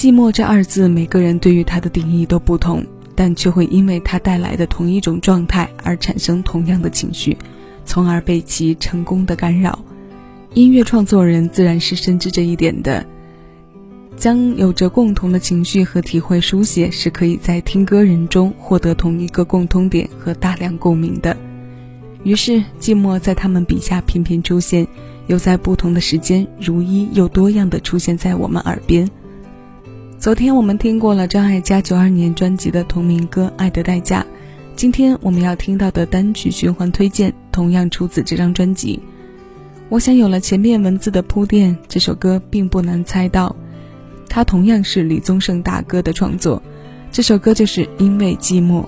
寂寞这二字，每个人对于它的定义都不同，但却会因为它带来的同一种状态而产生同样的情绪，从而被其成功的干扰。音乐创作人自然是深知这一点的，将有着共同的情绪和体会书写，是可以在听歌人中获得同一个共通点和大量共鸣的。于是，寂寞在他们笔下频频出现，又在不同的时间，如一又多样的出现在我们耳边。昨天我们听过了张艾嘉九二年专辑的同名歌《爱的代价》，今天我们要听到的单曲循环推荐同样出自这张专辑。我想有了前面文字的铺垫，这首歌并不难猜到，它同样是李宗盛大哥的创作。这首歌就是因为寂寞。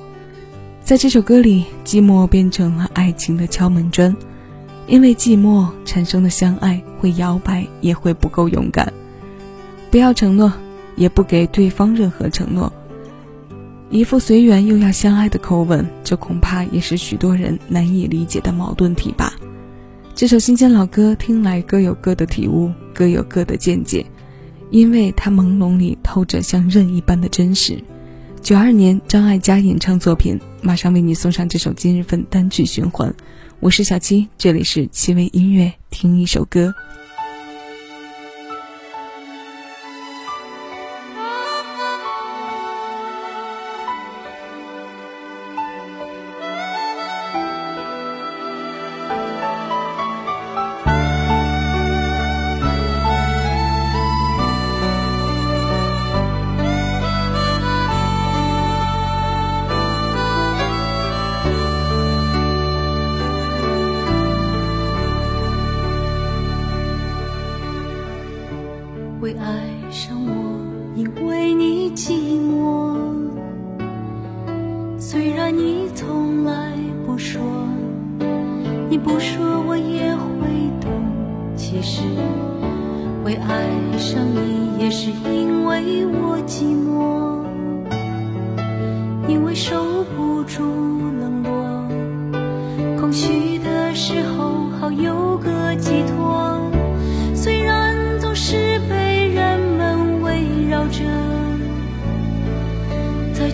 在这首歌里，寂寞变成了爱情的敲门砖，因为寂寞产生的相爱会摇摆，也会不够勇敢。不要承诺，也不给对方任何承诺，一副随缘又要相爱的口吻，这恐怕也是许多人难以理解的矛盾体吧。这首新鲜老歌听来各有各的体悟，各有各的见解，因为它朦胧里透着像刃一般的真实。九二年张艾嘉演唱作品，马上为你送上这首今日份单曲循环。我是小七，这里是七味音乐，听一首歌。会爱上我，因为你寂寞。虽然你从来不说，你不说我也会懂。其实会爱上你，也是因为我寂寞，因为受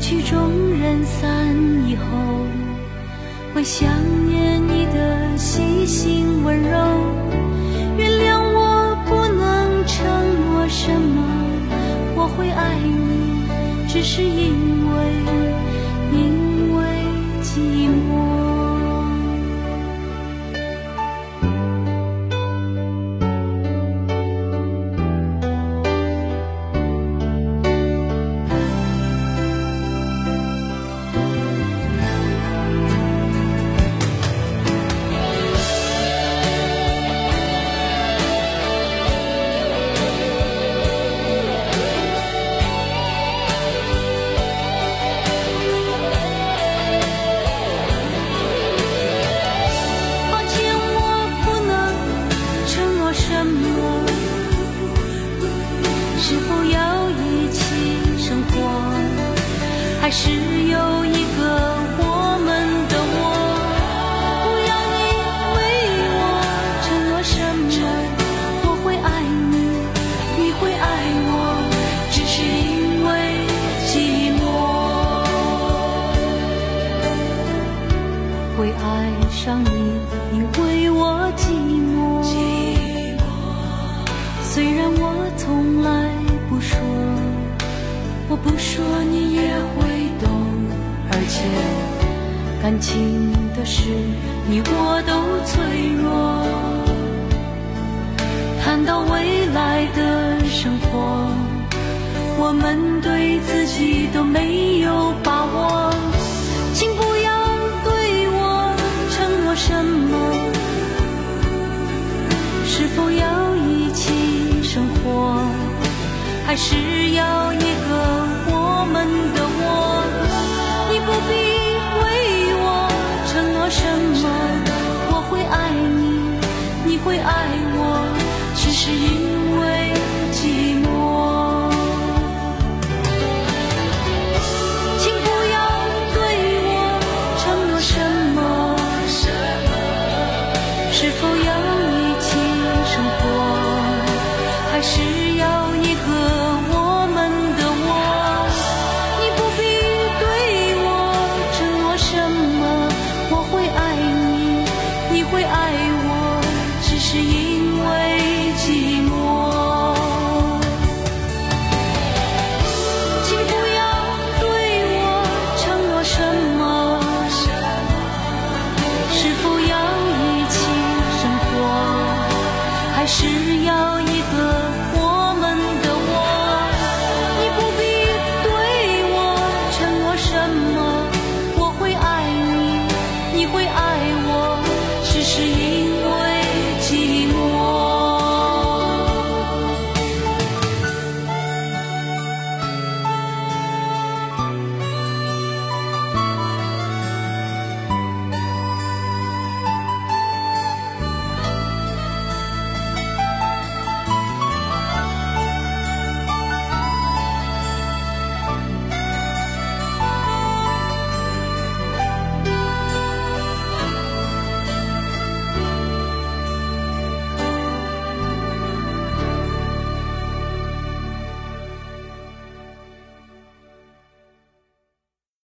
曲终人散以后，会想念你的细心温柔。原谅我不能承诺什么，我会爱你，只是因为，还是有一个我们的我，不要你为我承诺什么，我会爱你，你会爱我，只是因为寂寞，会爱上你，因为我寂寞，虽然我从来我不说你也会懂。而。且感情的事，你我都脆弱。谈到未来的生活，我们对自己都没有把握。请不要对我承诺什么，是否要一起生活，还是要一会爱我，只是因。